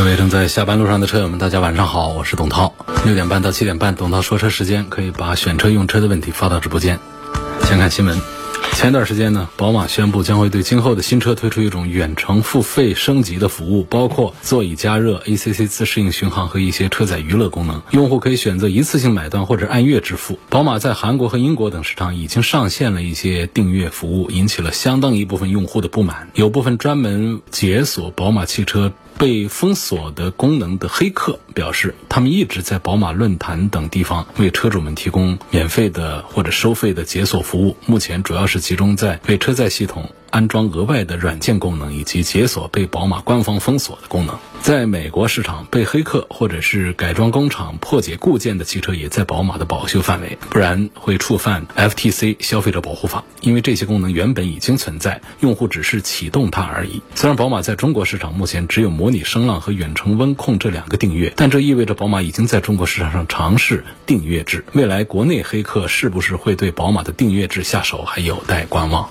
各位正在下班路上的车友们，大家晚上好，我是董涛。六点半到七点半，董涛说车时间可以把选车用车的问题发到直播间。先看新闻，前段时间呢，宝马宣布将会对今后的新车推出一种远程付费升级的服务，包括座椅加热、ACC 自适应巡航和一些车载娱乐功能。用户可以选择一次性买断或者按月支付。宝马在韩国和英国等市场已经上线了一些订阅服务，引起了相当一部分用户的不满。有部分专门解锁宝马汽车。被封锁的功能的黑客表示，他们一直在宝马论坛等地方为车主们提供免费的或者收费的解锁服务。目前主要是集中在为车载系统安装额外的软件功能以及解锁被宝马官方封锁的功能。在美国市场，被黑客或者是改装工厂破解固件的汽车也在宝马的保修范围，不然会触犯 FTC 消费者保护法。因为这些功能原本已经存在，用户只是启动它而已。虽然宝马在中国市场目前只有模拟声浪和远程温控这两个订阅，但这意味着宝马已经在中国市场上尝试订阅制。未来国内黑客是不是会对宝马的订阅制下手，还有待观望。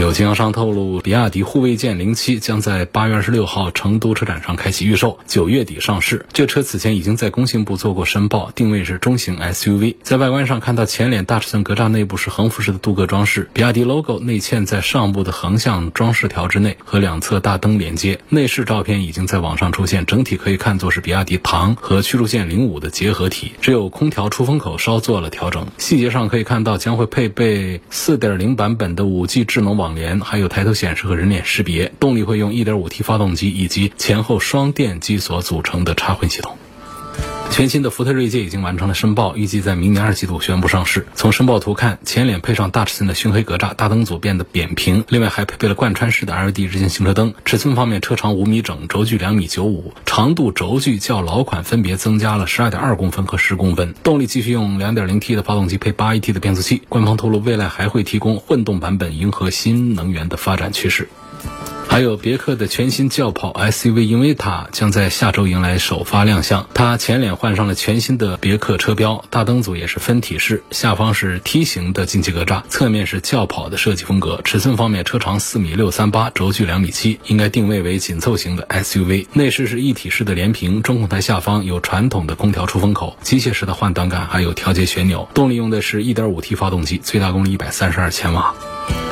有经销商透露，比亚迪护卫舰零七将在八月二十六号成都车展上开启预售，九月底上市。这车此前已经在工信部做过申报，定位是中型 SUV。在外观上看到前脸大尺寸格栅内部是横幅式的镀铬装饰，比亚迪 logo 内嵌在上部的横向装饰条之内，和两侧大灯连接。内饰照片已经在网上出现，整体可以看作是比亚迪唐和驱逐舰零五的结合体，只有空调出风口稍做了调整。细节上可以看到将会配备四点零版本的五 G 智能网。联还有抬头显示和人脸识别，动力会用 1.5T 发动机以及前后双电机所组成的插混系统。全新的福特锐界已经完成了申报，预计在明年二季度宣布上市。从申报图看，前脸配上大尺寸的熏黑格栅，大灯组变得扁平，另外还配备了贯穿式的 LED 日间行车灯。尺寸方面，车长五米整，轴距两米九五，长度轴距较老款分别增加了十二点二公分和十公分。动力继续用两点零 T 的发动机配八 AT 的变速器。官方透露，未来还会提供混动版本，迎合新能源的发展趋势。还有别克的全新轿跑 SUV 英维塔将在下周迎来首发亮相。它前脸换上了全新的别克车标，大灯组也是分体式，下方是梯形的进气格栅，侧面是轿跑的设计风格。尺寸方面，车长四米六三八，轴距两米七，应该定位为紧凑型的 SUV。内饰是一体式的连屏，中控台下方有传统的空调出风口，机械式的换挡杆，还有调节旋钮。动力用的是一点五 T 发动机，最大功率一百三十二千瓦。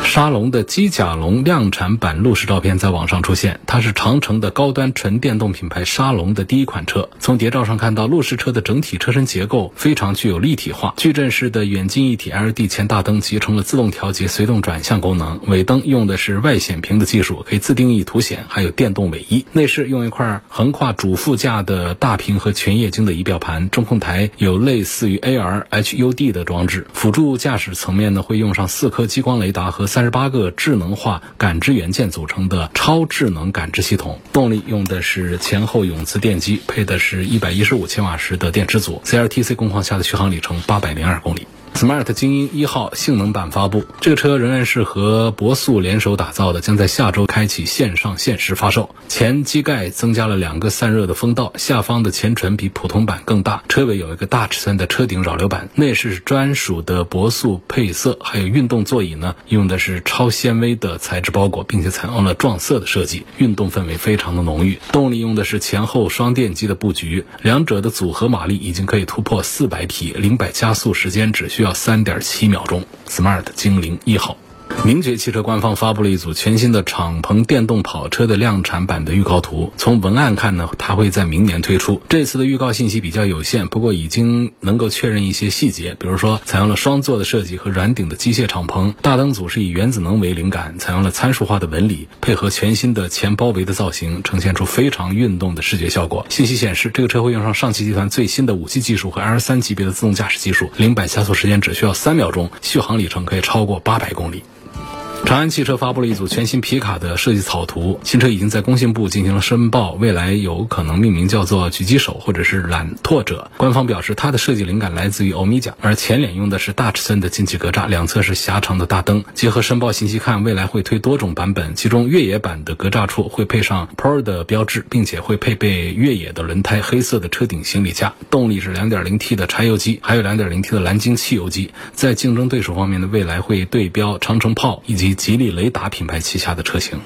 沙龙的机甲龙量产版路试照片在网上出现，它是长城的高端纯电动品牌沙龙的第一款车。从谍照上看到，路试车的整体车身结构非常具有立体化，矩阵式的远近一体 LED 前大灯集成了自动调节、随动转向功能，尾灯用的是外显屏的技术，可以自定义图显，还有电动尾翼。内饰用一块横跨主副驾的大屏和全液晶的仪表盘，中控台有类似于 AR HUD 的装置，辅助驾驶层面呢会用上四颗激光雷达和三十八个智能化感知元件组成的超智能感知系统，动力用的是前后永磁电机，配的是一百一十五千瓦时的电池组，CLTC 工况下的续航里程八百零二公里。Smart 精英一号性能版发布，这个车仍然是和博速联手打造的，将在下周开启线上限时发售。前机盖增加了两个散热的风道，下方的前唇比普通版更大，车尾有一个大尺寸的车顶扰流板，内饰是专属的博速配色，还有运动座椅呢，用的是超纤维的材质包裹，并且采用了撞色的设计，运动氛围非常的浓郁。动力用的是前后双电机的布局，两者的组合马力已经可以突破四百匹，零百加速时间只需需要。三点七秒钟，Smart 精灵一号。名爵汽车官方发布了一组全新的敞篷电动跑车的量产版的预告图。从文案看呢，它会在明年推出。这次的预告信息比较有限，不过已经能够确认一些细节，比如说采用了双座的设计和软顶的机械敞篷，大灯组是以原子能为灵感，采用了参数化的纹理，配合全新的前包围的造型，呈现出非常运动的视觉效果。信息显示，这个车会用上上汽集团最新的五 G 技术和 L 三级别的自动驾驶技术，零百加速时间只需要三秒钟，续航里程可以超过八百公里。长安汽车发布了一组全新皮卡的设计草图，新车已经在工信部进行了申报，未来有可能命名叫做“狙击手”或者是“揽拓者”。官方表示，它的设计灵感来自于欧米茄，而前脸用的是大尺寸的进气格栅，两侧是狭长的大灯。结合申报信息看，未来会推多种版本，其中越野版的格栅处会配上 Pro 的标志，并且会配备越野的轮胎、黑色的车顶行李架。动力是 2.0T 的柴油机，还有 2.0T 的蓝鲸汽油机。在竞争对手方面呢，未来会对标长城炮以及。吉利雷达品牌旗下的车型。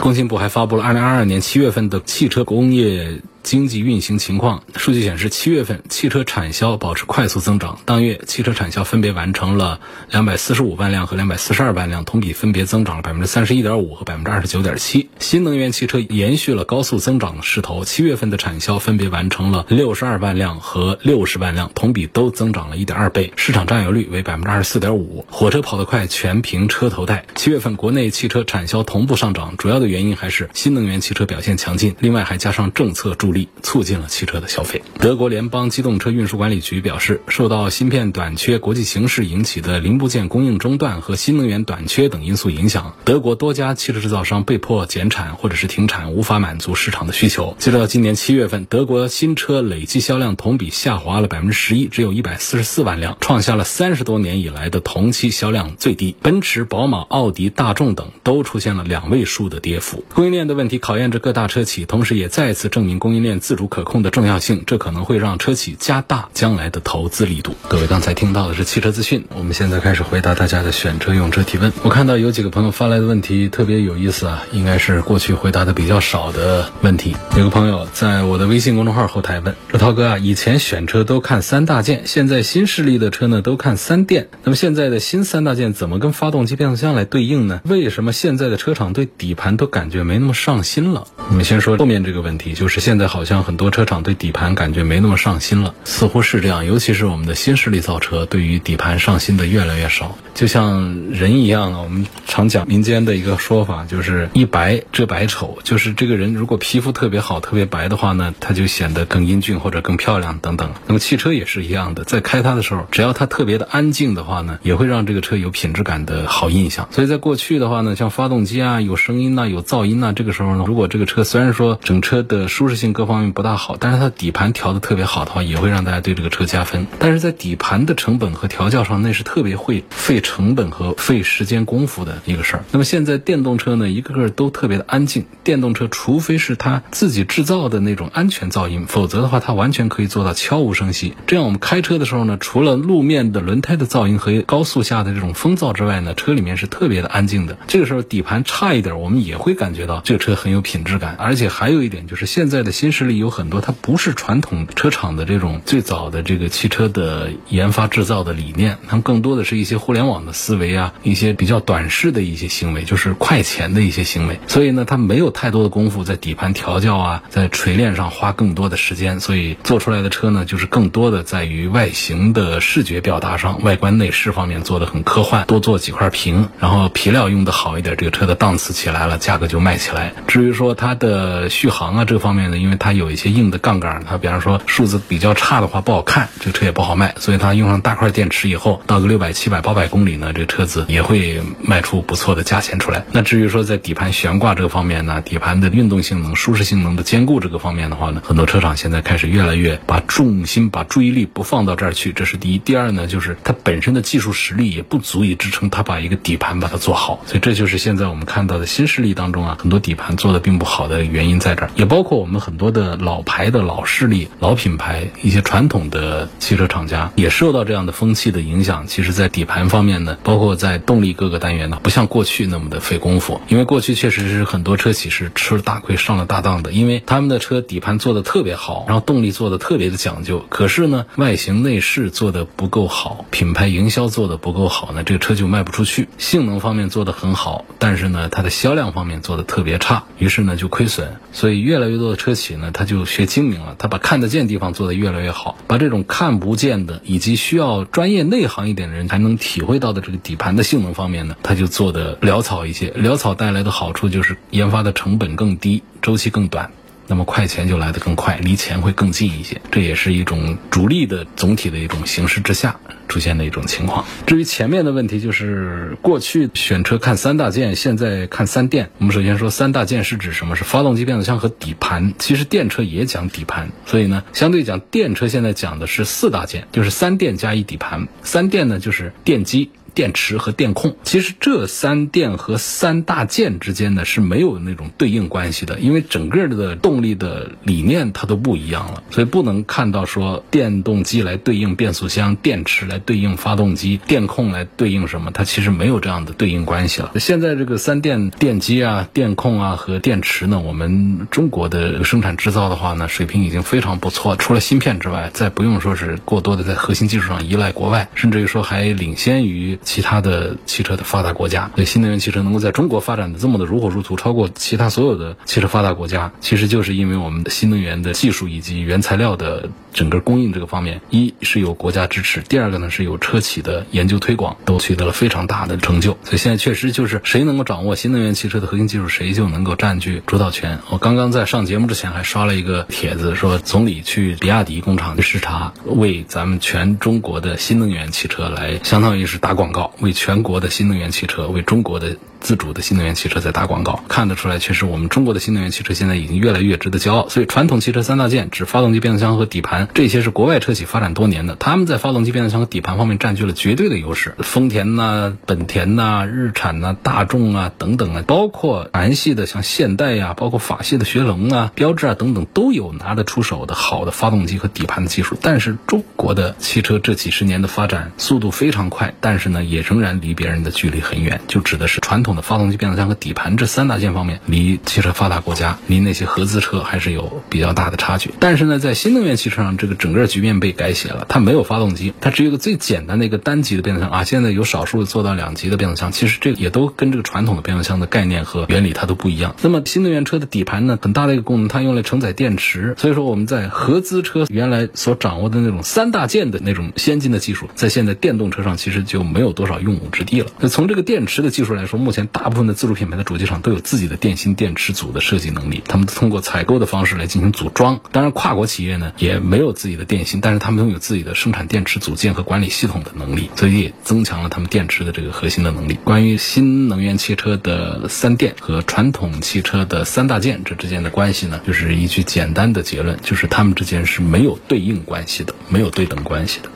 工信部还发布了二零二二年七月份的汽车工业。经济运行情况数据显示，七月份汽车产销保持快速增长。当月汽车产销分别完成了两百四十五万辆和两百四十二万辆，同比分别增长了百分之三十一点五和百分之二十九点七。新能源汽车延续了高速增长的势头，七月份的产销分别完成了六十二万辆和六十万辆，同比都增长了一点二倍，市场占有率为百分之二十四点五。火车跑得快，全凭车头带。七月份国内汽车产销同步上涨，主要的原因还是新能源汽车表现强劲，另外还加上政策助。力促进了汽车的消费。德国联邦机动车运输管理局表示，受到芯片短缺、国际形势引起的零部件供应中断和新能源短缺等因素影响，德国多家汽车制造商被迫减产或者是停产，无法满足市场的需求。截止到今年七月份，德国新车累计销量同比下滑了百分之十一，只有一百四十四万辆，创下了三十多年以来的同期销量最低。奔驰、宝马、奥迪、大众等都出现了两位数的跌幅。供应链的问题考验着各大车企，同时也再次证明供应。链自主可控的重要性，这可能会让车企加大将来的投资力度。各位刚才听到的是汽车资讯，我们现在开始回答大家的选车用车提问。我看到有几个朋友发来的问题特别有意思啊，应该是过去回答的比较少的问题。有个朋友在我的微信公众号后台问：说涛哥啊，以前选车都看三大件，现在新势力的车呢都看三电，那么现在的新三大件怎么跟发动机、变速箱来对应呢？为什么现在的车厂对底盘都感觉没那么上心了？你们先说后面这个问题，就是现在。好像很多车厂对底盘感觉没那么上心了，似乎是这样。尤其是我们的新势力造车，对于底盘上心的越来越少。就像人一样啊，我们常讲民间的一个说法，就是一白遮百丑。就是这个人如果皮肤特别好、特别白的话呢，他就显得更英俊或者更漂亮等等。那么汽车也是一样的，在开它的时候，只要它特别的安静的话呢，也会让这个车有品质感的好印象。所以在过去的话呢，像发动机啊有声音呐、有噪音呐，这个时候呢，如果这个车虽然说整车的舒适性各方面不大好，但是它底盘调的特别好的话，也会让大家对这个车加分。但是在底盘的成本和调教上，那是特别会费成本和费时间功夫的一个事儿。那么现在电动车呢，一个个都特别的安静。电动车除非是它自己制造的那种安全噪音，否则的话，它完全可以做到悄无声息。这样我们开车的时候呢，除了路面的轮胎的噪音和高速下的这种风噪之外呢，车里面是特别的安静的。这个时候底盘差一点，我们也会感觉到这个车很有品质感。而且还有一点就是，现在的新势力有很多，它不是传统车厂的这种最早的这个汽车的研发制造的理念，它们更多的是一些互联网的思维啊，一些比较短视的一些行为，就是快钱的一些行为。所以呢，它没有太多的功夫在底盘调教啊，在锤炼上花更多的时间，所以做出来的车呢，就是更多的在于外形的视觉表达上，外观内饰方面做的很科幻，多做几块屏，然后皮料用的好一点，这个车的档次起来了，价格就卖起来。至于说它的续航啊这方面呢，因为它有一些硬的杠杆，它比方说数字比较差的话不好看，这车也不好卖，所以它用上大块电池以后，到个六百、七百、八百公里呢，这个车子也会卖出不错的价钱出来。那至于说在底盘悬挂这个方面呢，底盘的运动性能、舒适性能的兼顾这个方面的话呢，很多车厂现在开始越来越把重心、把注意力不放到这儿去，这是第一。第二呢，就是它本身的技术实力也不足以支撑它把一个底盘把它做好，所以这就是现在我们看到的新势力当中啊，很多底盘做的并不好的原因在这儿。也包括我们很多的老牌的老势力、老品牌，一些传统的汽车厂家也受到这样的风气的影响。其实，在底盘方面呢，包括在动力各个单元呢，不像过去那么的费功夫，因为过去确实是很多车企是吃了大亏、上了大当的，因为他们的车底盘做的特别好，然后动力做的特别的讲究，可是呢，外形内饰做的不够好，品牌营销做的不够好呢，这个车就卖不出去。性能方面做的很好，但是呢，它的销量方面做的特别差，于是呢就亏损。所以越来越多的车企呢，他就学精明了，他把看得见地方做得越来越好，把这种看不见的以及需要专业内行一点的人才能体会到的这个底盘的性能方面呢，他就做得潦草一些。潦草带来的好处就是研发的成本更低，周期更短。那么快钱就来得更快，离钱会更近一些。这也是一种主力的总体的一种形势之下出现的一种情况。至于前面的问题，就是过去选车看三大件，现在看三电。我们首先说三大件是指什么？是发动机、变速箱和底盘。其实电车也讲底盘，所以呢，相对讲电车现在讲的是四大件，就是三电加一底盘。三电呢就是电机。电池和电控，其实这三电和三大件之间呢是没有那种对应关系的，因为整个的动力的理念它都不一样了，所以不能看到说电动机来对应变速箱，电池来对应发动机，电控来对应什么，它其实没有这样的对应关系了。现在这个三电电机啊、电控啊和电池呢，我们中国的生产制造的话呢，水平已经非常不错，除了芯片之外，再不用说是过多的在核心技术上依赖国外，甚至于说还领先于。其他的汽车的发达国家，对新能源汽车能够在中国发展的这么的如火如荼，超过其他所有的汽车发达国家，其实就是因为我们的新能源的技术以及原材料的整个供应这个方面，一是有国家支持，第二个呢是有车企的研究推广，都取得了非常大的成就。所以现在确实就是谁能够掌握新能源汽车的核心技术，谁就能够占据主导权。我刚刚在上节目之前还刷了一个帖子，说总理去比亚迪工厂去视察，为咱们全中国的新能源汽车来相当于是打广告。为全国的新能源汽车，为中国的。自主的新能源汽车在打广告，看得出来，确实我们中国的新能源汽车现在已经越来越值得骄傲。所以，传统汽车三大件指发动机、变速箱和底盘，这些是国外车企发展多年的，他们在发动机、变速箱和底盘方面占据了绝对的优势。丰田呐、本田呐、日产呐、大众啊等等啊，包括韩系的像现代呀，包括法系的雪龙啊、标致啊等等，都有拿得出手的好的发动机和底盘的技术。但是，中国的汽车这几十年的发展速度非常快，但是呢，也仍然离别人的距离很远，就指的是传统。发动机、变速箱和底盘这三大件方面，离汽车发达国家、离那些合资车还是有比较大的差距。但是呢，在新能源汽车上，这个整个局面被改写了。它没有发动机，它只有一个最简单的一个单级的变速箱啊。现在有少数做到两级的变速箱，其实这个也都跟这个传统的变速箱的概念和原理它都不一样。那么新能源车的底盘呢，很大的一个功能，它用来承载电池。所以说我们在合资车原来所掌握的那种三大件的那种先进的技术，在现在电动车上其实就没有多少用武之地了。那从这个电池的技术来说，目前。大部分的自主品牌的主机厂都有自己的电芯电池组的设计能力，他们通过采购的方式来进行组装。当然，跨国企业呢也没有自己的电芯，但是他们拥有自己的生产电池组件和管理系统的能力，所以也增强了他们电池的这个核心的能力。关于新能源汽车的三电和传统汽车的三大件这之间的关系呢，就是一句简单的结论，就是他们之间是没有对应关系的，没有对等关系的。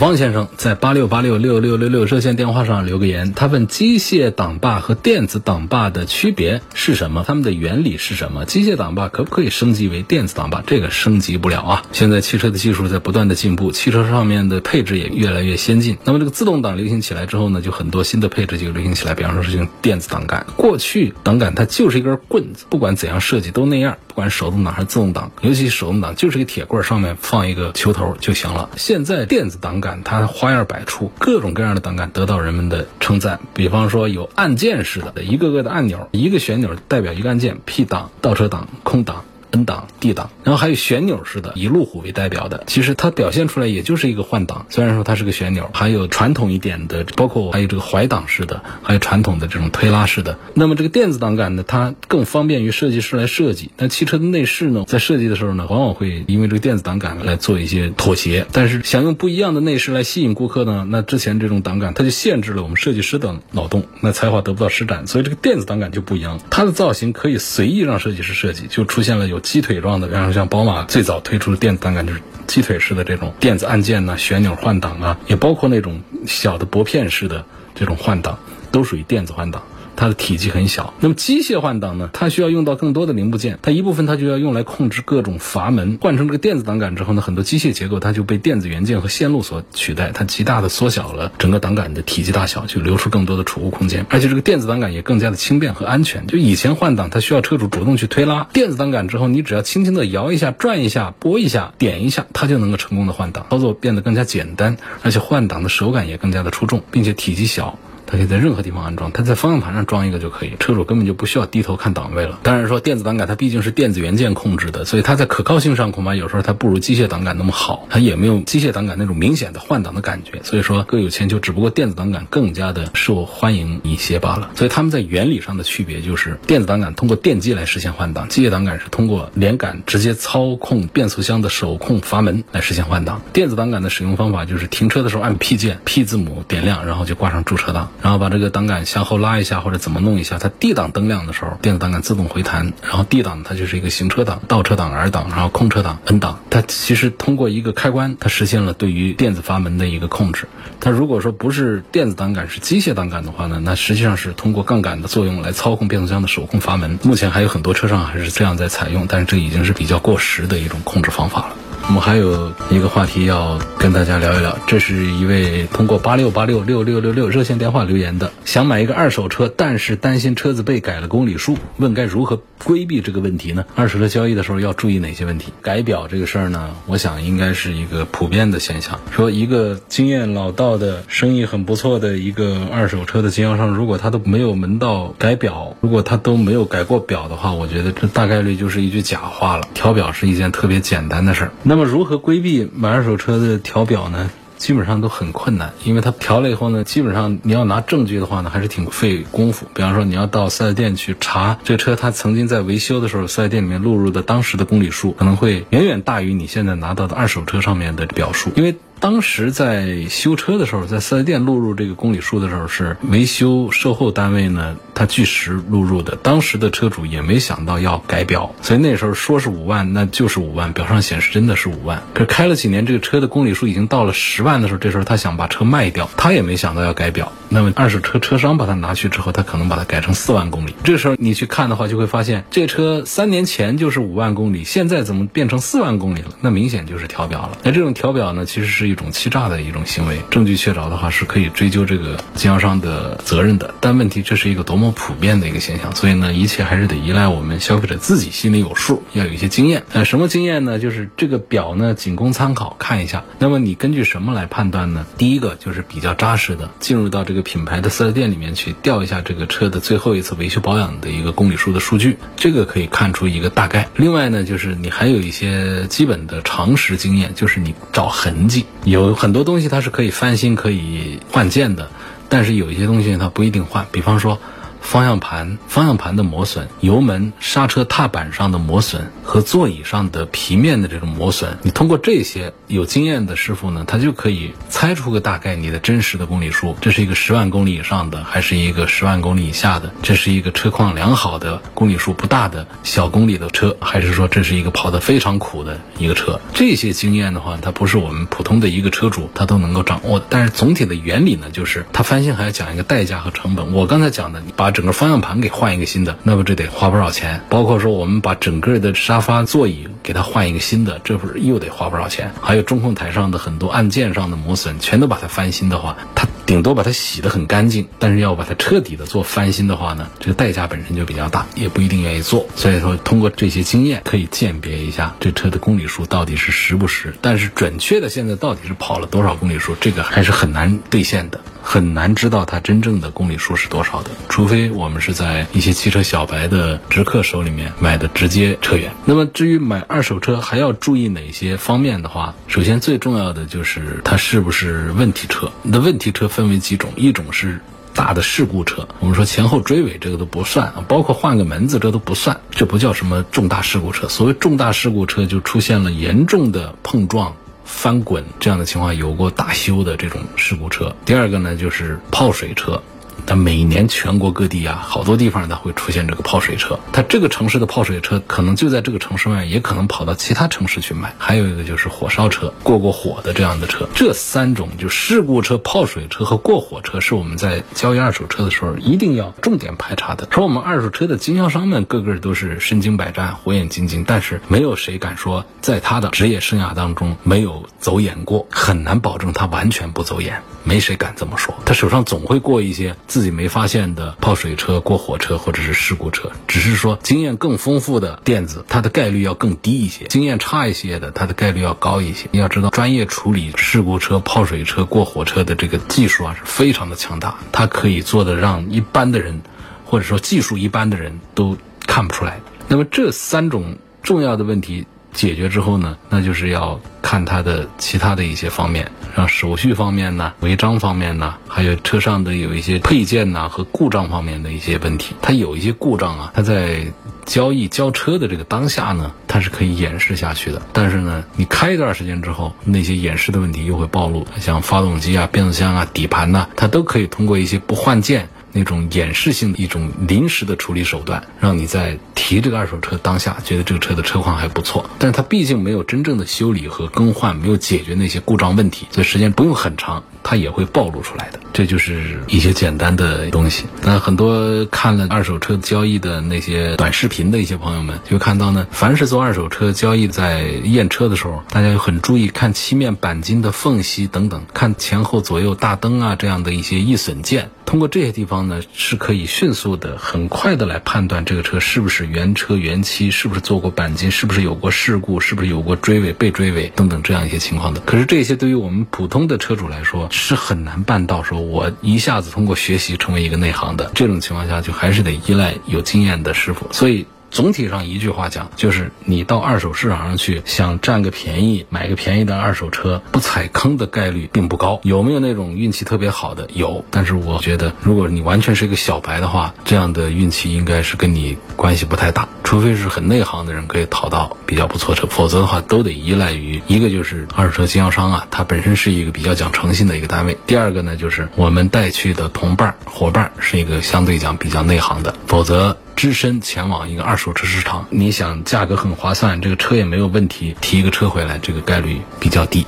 汪先生在八六八六六六六六热线电话上留个言，他问机械挡把和电子挡把的区别是什么？它们的原理是什么？机械挡把可不可以升级为电子挡把？这个升级不了啊！现在汽车的技术在不断的进步，汽车上面的配置也越来越先进。那么这个自动挡流行起来之后呢，就很多新的配置就流行起来，比方说是用电子挡杆。过去挡杆它就是一根棍子，不管怎样设计都那样，管手动挡还是自动挡，尤其手动挡就是一个铁棍，上面放一个球头就行了。现在电子档杆。它花样百出，各种各样的档杆得到人们的称赞。比方说有按键式的，一个个的按钮，一个旋钮代表一个按键，P 档、倒车档、空档。N 档、D 档，然后还有旋钮式的，以路虎为代表的，其实它表现出来也就是一个换挡，虽然说它是个旋钮。还有传统一点的，包括还有这个怀档式的，还有传统的这种推拉式的。那么这个电子档杆呢，它更方便于设计师来设计。那汽车的内饰呢，在设计的时候呢，往往会因为这个电子档杆来做一些妥协。但是想用不一样的内饰来吸引顾客呢，那之前这种档杆它就限制了我们设计师的脑洞，那才华得不到施展。所以这个电子档杆就不一样，它的造型可以随意让设计师设计，就出现了有。鸡腿状的，然后像宝马最早推出的电子档杆就是鸡腿式的这种电子按键呐、旋钮换挡啊，也包括那种小的薄片式的这种换挡，都属于电子换挡。它的体积很小，那么机械换挡呢？它需要用到更多的零部件，它一部分它就要用来控制各种阀门。换成这个电子档杆之后呢，很多机械结构它就被电子元件和线路所取代，它极大的缩小了整个档杆的体积大小，就留出更多的储物空间。而且这个电子档杆也更加的轻便和安全。就以前换挡它需要车主主动去推拉，电子档杆之后你只要轻轻的摇一下、转一下、拨一下、点一下，它就能够成功的换挡。操作变得更加简单，而且换挡的手感也更加的出众，并且体积小。它可以在任何地方安装，它在方向盘上装一个就可以，车主根本就不需要低头看档位了。当然说电子档杆它毕竟是电子元件控制的，所以它在可靠性上恐怕有时候它不如机械档杆那么好，它也没有机械档杆那种明显的换挡的感觉。所以说各有千秋，只不过电子档杆更加的受欢迎一些罢了。所以他们在原理上的区别就是，电子档杆通过电机来实现换挡，机械档杆是通过连杆直接操控变速箱的手控阀门来实现换挡。电子档杆的使用方法就是停车的时候按 P 键，P 字母点亮，然后就挂上驻车档，然后把这个档杆向后拉一下或者怎么弄一下，它 D 档灯亮的时候，电子档杆自动回弹，然后 D 档它就是一个行车档、倒车档、R 档，然后空车档 N 档，它其实通过一个开关，它实现了对于电子阀门的一个控制。它如果说不是电子档杆，是机械档杆的话呢，那实际上是通过杠杆的作用来操控变速箱的手控阀门。目前还有很多车上还是这样在采用，但是这已经是比较过时的一种控制方法了。我们还有一个话题要跟大家聊一聊，这是一位通过八六八六六六六六热线电话留言的，想买一个二手车，但是担心车子被改了公里数，问该如何规避这个问题呢？二手车交易的时候要注意哪些问题？改表这个事儿呢，我想应该是一个普遍的现象。说一个经验老道的、生意很不错的一个二手车的经销商，如果他都没有门道改表，如果他都没有改过表的话，我觉得这大概率就是一句假话了。调表是一件特别简单的事儿。那么么如何规避买二手车的调表呢？基本上都很困难，因为它调了以后呢，基本上你要拿证据的话呢，还是挺费功夫。比方说，你要到四 S 店去查这车，它曾经在维修的时候，四 S 店里面录入的当时的公里数，可能会远远大于你现在拿到的二手车上面的表述，因为。当时在修车的时候，在四 S 店录入这个公里数的时候，是维修售后单位呢，他据实录入的。当时的车主也没想到要改表，所以那时候说是五万，那就是五万，表上显示真的是五万。可开了几年，这个车的公里数已经到了十万的时候，这时候他想把车卖掉，他也没想到要改表。那么二手车车商把它拿去之后，他可能把它改成四万公里。这时候你去看的话，就会发现这车三年前就是五万公里，现在怎么变成四万公里了？那明显就是调表了。那这种调表呢，其实是。一种欺诈的一种行为，证据确凿的话是可以追究这个经销商的责任的。但问题这是一个多么普遍的一个现象，所以呢，一切还是得依赖我们消费者自己心里有数，要有一些经验。呃，什么经验呢？就是这个表呢，仅供参考看一下。那么你根据什么来判断呢？第一个就是比较扎实的，进入到这个品牌的四 S 店里面去调一下这个车的最后一次维修保养的一个公里数的数据，这个可以看出一个大概。另外呢，就是你还有一些基本的常识经验，就是你找痕迹。有很多东西它是可以翻新、可以换件的，但是有一些东西它不一定换。比方说。方向盘、方向盘的磨损，油门、刹车踏板上的磨损和座椅上的皮面的这种磨损，你通过这些有经验的师傅呢，他就可以猜出个大概你的真实的公里数。这是一个十万公里以上的，还是一个十万公里以下的？这是一个车况良好的、公里数不大的小公里的车，还是说这是一个跑得非常苦的一个车？这些经验的话，它不是我们普通的一个车主他都能够掌握的。但是总体的原理呢，就是它翻新还要讲一个代价和成本。我刚才讲的，把整个方向盘给换一个新的，那么这得花不少钱。包括说我们把整个的沙发座椅给它换一个新的，这不是又得花不少钱？还有中控台上的很多按键上的磨损，全都把它翻新的话，它顶多把它洗得很干净。但是要把它彻底的做翻新的话呢，这个代价本身就比较大，也不一定愿意做。所以说，通过这些经验可以鉴别一下这车的公里数到底是实不实。但是准确的现在到底是跑了多少公里数，这个还是很难兑现的。很难知道它真正的公里数是多少的，除非我们是在一些汽车小白的直客手里面买的直接车源。那么至于买二手车还要注意哪些方面的话，首先最重要的就是它是不是问题车。那问题车分为几种，一种是大的事故车，我们说前后追尾这个都不算，包括换个门子这都不算，这不叫什么重大事故车。所谓重大事故车，就出现了严重的碰撞。翻滚这样的情况有过大修的这种事故车。第二个呢，就是泡水车。它每年全国各地啊，好多地方它会出现这个泡水车。它这个城市的泡水车可能就在这个城市外，也可能跑到其他城市去卖。还有一个就是火烧车，过过火的这样的车。这三种就事故车、泡水车和过火车，是我们在交易二手车的时候一定要重点排查的。说我们二手车的经销商们个个都是身经百战、火眼金睛，但是没有谁敢说在他的职业生涯当中没有走眼过，很难保证他完全不走眼。没谁敢这么说，他手上总会过一些。自己没发现的泡水车、过火车或者是事故车，只是说经验更丰富的电子，它的概率要更低一些；经验差一些的，它的概率要高一些。你要知道，专业处理事故车、泡水车、过火车的这个技术啊，是非常的强大，它可以做的让一般的人，或者说技术一般的人都看不出来。那么这三种重要的问题。解决之后呢，那就是要看它的其他的一些方面，像手续方面呢、违章方面呢，还有车上的有一些配件呐和故障方面的一些问题。它有一些故障啊，它在交易交车的这个当下呢，它是可以掩饰下去的。但是呢，你开一段时间之后，那些掩饰的问题又会暴露，像发动机啊、变速箱啊、底盘呐，它都可以通过一些不换件。那种掩饰性的一种临时的处理手段，让你在提这个二手车当下觉得这个车的车况还不错，但是它毕竟没有真正的修理和更换，没有解决那些故障问题，所以时间不用很长，它也会暴露出来的。这就是一些简单的东西。那很多看了二手车交易的那些短视频的一些朋友们，就看到呢，凡是做二手车交易在验车的时候，大家就很注意看漆面钣金的缝隙等等，看前后左右大灯啊这样的一些易损件。通过这些地方呢，是可以迅速的、很快的来判断这个车是不是原车原漆，是不是做过钣金，是不是有过事故，是不是有过追尾、被追尾等等这样一些情况的。可是这些对于我们普通的车主来说是很难办到，说我一下子通过学习成为一个内行的这种情况下，就还是得依赖有经验的师傅。所以。总体上一句话讲，就是你到二手市场上去想占个便宜，买个便宜的二手车，不踩坑的概率并不高。有没有那种运气特别好的？有，但是我觉得，如果你完全是一个小白的话，这样的运气应该是跟你关系不太大。除非是很内行的人可以淘到比较不错车，否则的话都得依赖于一个就是二手车经销商啊，它本身是一个比较讲诚信的一个单位。第二个呢，就是我们带去的同伴伙伴是一个相对讲比较内行的，否则。只身前往一个二手车市场，你想价格很划算，这个车也没有问题，提一个车回来，这个概率比较低。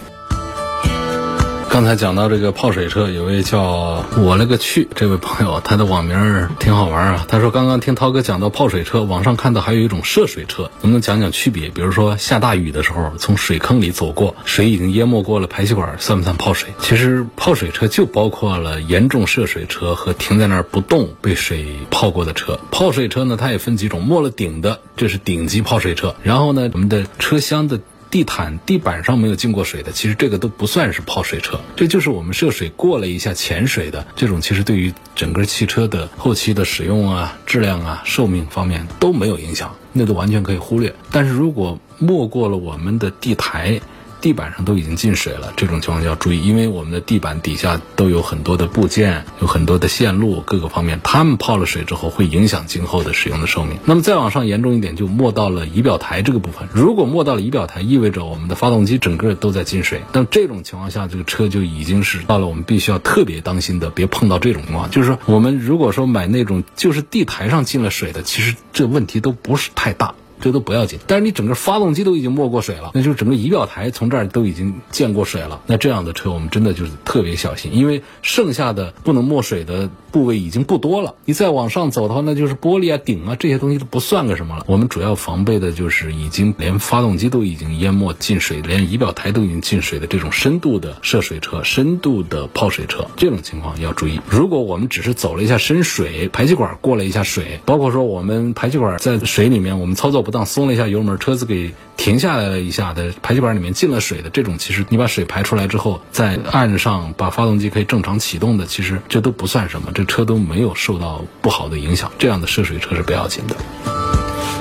刚才讲到这个泡水车，有位叫我勒个去这位朋友，他的网名挺好玩啊。他说刚刚听涛哥讲到泡水车，网上看到还有一种涉水车，能不能讲讲区别？比如说下大雨的时候，从水坑里走过，水已经淹没过了排气管，算不算泡水？其实泡水车就包括了严重涉水车和停在那儿不动被水泡过的车。泡水车呢，它也分几种，没了顶的，这是顶级泡水车。然后呢，我们的车厢的。地毯、地板上没有进过水的，其实这个都不算是泡水车，这就是我们涉水过了一下潜水的这种，其实对于整个汽车的后期的使用啊、质量啊、寿命方面都没有影响，那都完全可以忽略。但是如果没过了我们的地台，地板上都已经进水了，这种情况就要注意，因为我们的地板底下都有很多的部件，有很多的线路，各个方面，它们泡了水之后会影响今后的使用的寿命。那么再往上严重一点，就没到了仪表台这个部分。如果没到了仪表台，意味着我们的发动机整个都在进水。那这种情况下，这个车就已经是到了我们必须要特别当心的，别碰到这种情况。就是说，我们如果说买那种就是地台上进了水的，其实这问题都不是太大。这都不要紧，但是你整个发动机都已经没过水了，那就是整个仪表台从这儿都已经溅过水了。那这样的车我们真的就是特别小心，因为剩下的不能没水的部位已经不多了。你再往上走的话，那就是玻璃啊、顶啊这些东西都不算个什么了。我们主要防备的就是已经连发动机都已经淹没进水，连仪表台都已经进水的这种深度的涉水车、深度的泡水车，这种情况要注意。如果我们只是走了一下深水，排气管过了一下水，包括说我们排气管在水里面，我们操作不。当松了一下油门，车子给停下来了一下的排气管里面进了水的这种，其实你把水排出来之后，在岸上把发动机可以正常启动的，其实这都不算什么，这车都没有受到不好的影响。这样的涉水车是不要紧的。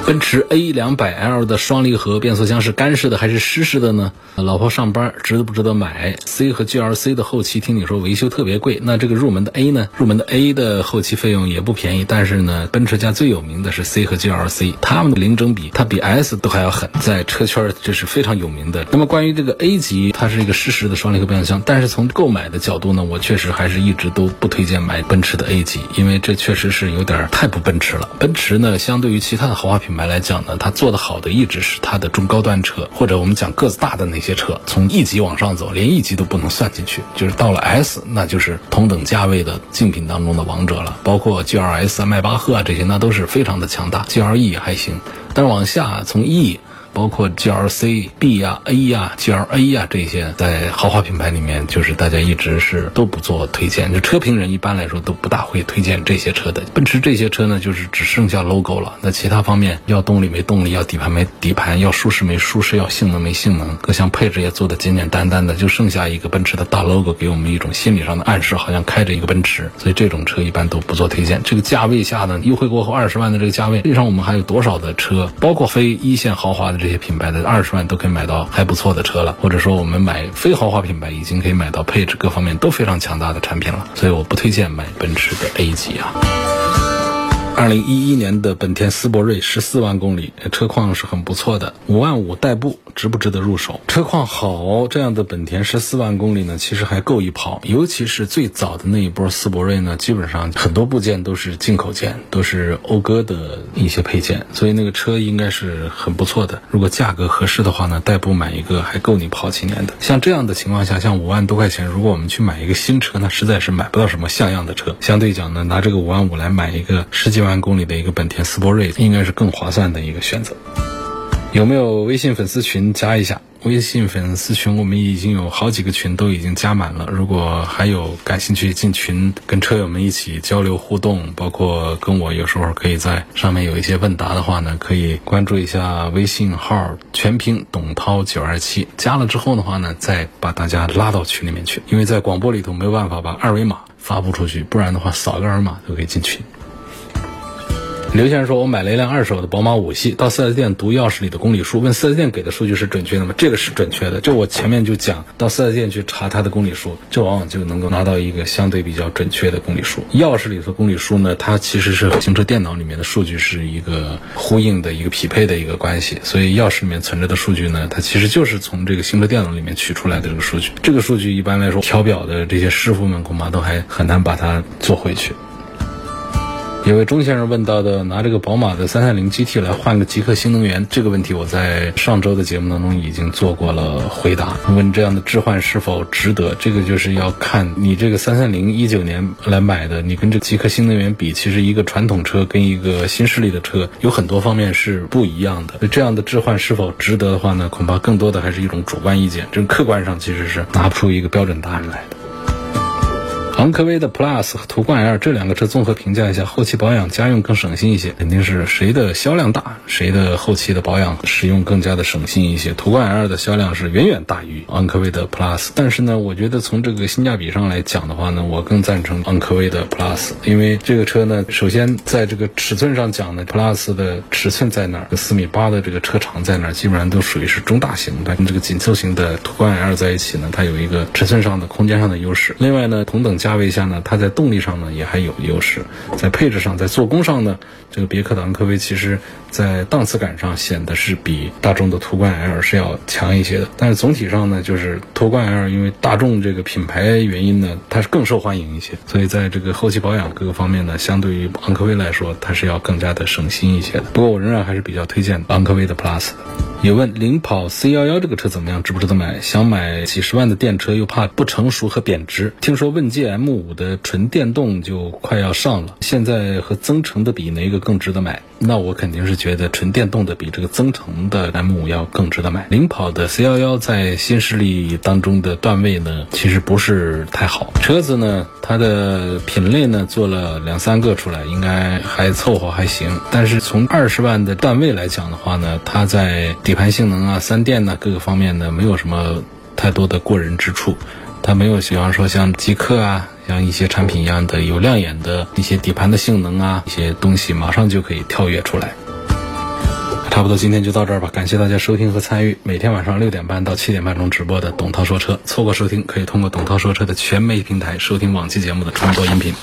奔驰 A 两百 L 的双离合变速箱是干式的还是湿式的呢？老婆上班值得不值得买？C 和 GLC 的后期听你说维修特别贵，那这个入门的 A 呢？入门的 A 的后期费用也不便宜，但是呢，奔驰家最有名的是 C 和 GLC，他们的零整比它比 S 都还要狠，在车圈这是非常有名的。那么关于这个 A 级，它是一个湿式的双离合变速箱，但是从购买的角度呢，我确实还是一直都不推荐买奔驰的 A 级，因为这确实是有点太不奔驰了。奔驰呢，相对于其他的豪华品。品牌来讲呢，它做的好的一直是它的中高端车，或者我们讲个子大的那些车，从 E 级往上走，连 E 级都不能算进去，就是到了 S，那就是同等价位的竞品当中的王者了。包括 GLS 啊、迈巴赫啊这些，那都是非常的强大。GLE 还行，但是往下从 E 包括 GLC B 呀、A 呀、GLA 呀这些，在豪华品牌里面，就是大家一直是都不做推荐，就车评人一般来说都不大会推荐这些车的。奔驰这些车呢，就是只剩下 logo 了，那其他方面要动力没动力，要底盘没底盘，要舒适没舒适，要性能没性能，各项配置也做的简简单单的，就剩下一个奔驰的大 logo，给我们一种心理上的暗示，好像开着一个奔驰。所以这种车一般都不做推荐。这个价位下呢，优惠过后二十万的这个价位，实际上我们还有多少的车，包括非一线豪华的这些品牌的二十万都可以买到还不错的车了，或者说我们买非豪华品牌已经可以买到配置各方面都非常强大的产品了。所以我不推荐买奔驰的 A 级啊。二零一一年的本田思铂睿十四万公里，车况是很不错的，五万五代步，值不值得入手？车况好，这样的本田十四万公里呢，其实还够一跑。尤其是最早的那一波思铂睿呢，基本上很多部件都是进口件，都是讴歌的一些配件，所以那个车应该是很不错的。如果价格合适的话呢，代步买一个还够你跑几年的。像这样的情况下，像五万多块钱，如果我们去买一个新车呢，实在是买不到什么像样的车。相对讲呢，拿这个五万五来买一个十几万。万公里的一个本田思铂睿应该是更划算的一个选择。有没有微信粉丝群加一下？微信粉丝群我们已经有好几个群都已经加满了。如果还有感兴趣进群跟车友们一起交流互动，包括跟我有时候可以在上面有一些问答的话呢，可以关注一下微信号全拼董涛九二七。加了之后的话呢，再把大家拉到群里面去。因为在广播里头没有办法把二维码发布出去，不然的话扫个二维码就可以进群。刘先生说：“我买了一辆二手的宝马五系，到四 S 店读钥匙里的公里数，问四 S 店给的数据是准确的吗？这个是准确的。就我前面就讲到四 S 店去查它的公里数，这往往就能够拿到一个相对比较准确的公里数。钥匙里头公里数呢，它其实是和行车电脑里面的数据是一个呼应的一个匹配的一个关系。所以钥匙里面存着的数据呢，它其实就是从这个行车电脑里面取出来的这个数据。这个数据一般来说，调表的这些师傅们恐怕都还很难把它做回去。”有位钟先生问到的，拿这个宝马的三三零 GT 来换个极客新能源这个问题，我在上周的节目当中已经做过了回答。问这样的置换是否值得，这个就是要看你这个三三零一九年来买的，你跟这极客新能源比，其实一个传统车跟一个新势力的车有很多方面是不一样的。这样的置换是否值得的话呢，恐怕更多的还是一种主观意见，这客观上其实是拿不出一个标准答案来的。昂科威的 Plus 和途观 L 这两个车综合评价一下，后期保养家用更省心一些，肯定是谁的销量大，谁的后期的保养使用更加的省心一些。途观 L 的销量是远远大于昂科威的 Plus，但是呢，我觉得从这个性价比上来讲的话呢，我更赞成昂科威的 Plus，因为这个车呢，首先在这个尺寸上讲呢，Plus 的尺寸在哪儿？四米八的这个车长在哪儿？基本上都属于是中大型，它跟这个紧凑型的途观 L 在一起呢，它有一个尺寸上的空间上的优势。另外呢，同等价。位下呢，它在动力上呢也还有优势，在配置上，在做工上呢，这个别克的昂科威其实在档次感上显得是比大众的途观 L 是要强一些的。但是总体上呢，就是途观 L 因为大众这个品牌原因呢，它是更受欢迎一些，所以在这个后期保养各个方面呢，相对于昂科威来说，它是要更加的省心一些的。不过我仍然还是比较推荐昂科威的 Plus 的。有问领跑 C 幺幺这个车怎么样，值不值得买？想买几十万的电车，又怕不成熟和贬值。听说问界 M 五的纯电动就快要上了，现在和增程的比，哪个更值得买？那我肯定是觉得纯电动的比这个增程的 M 五要更值得买。领跑的 C 幺幺在新势力当中的段位呢，其实不是太好。车子呢，它的品类呢做了两三个出来，应该还凑合还行。但是从二十万的段位来讲的话呢，它在底盘性能啊、三电呢各个方面呢，没有什么太多的过人之处。它没有，比方说像极客啊，像一些产品一样的有亮眼的一些底盘的性能啊，一些东西马上就可以跳跃出来。差不多今天就到这儿吧，感谢大家收听和参与每天晚上六点半到七点半钟直播的董涛说车。错过收听，可以通过董涛说车的全媒平台收听往期节目的重播音频。